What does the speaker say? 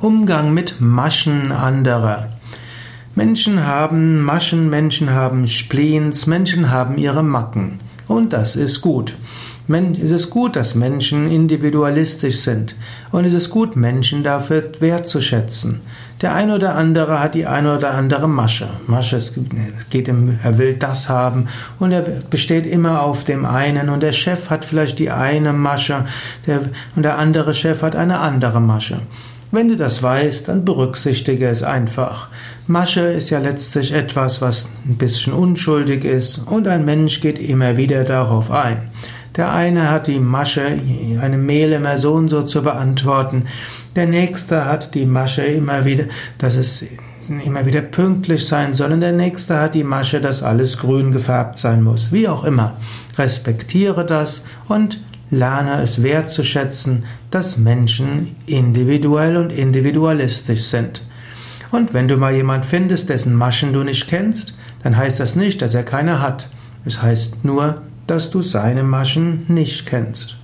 Umgang mit Maschen anderer. Menschen haben Maschen, Menschen haben Spleens, Menschen haben ihre Macken. Und das ist gut. Es ist gut, dass Menschen individualistisch sind. Und es ist gut, Menschen dafür wertzuschätzen. Der eine oder andere hat die eine oder andere Masche. Masche, es geht ihm, er will das haben und er besteht immer auf dem einen und der Chef hat vielleicht die eine Masche der, und der andere Chef hat eine andere Masche. Wenn du das weißt, dann berücksichtige es einfach. Masche ist ja letztlich etwas, was ein bisschen unschuldig ist und ein Mensch geht immer wieder darauf ein. Der eine hat die Masche, eine Mail immer so und so zu beantworten. Der nächste hat die Masche immer wieder, dass es immer wieder pünktlich sein soll. Und der nächste hat die Masche, dass alles grün gefärbt sein muss. Wie auch immer. Respektiere das und Lerne es wertzuschätzen, dass Menschen individuell und individualistisch sind. Und wenn du mal jemand findest, dessen Maschen du nicht kennst, dann heißt das nicht, dass er keine hat. Es heißt nur, dass du seine Maschen nicht kennst.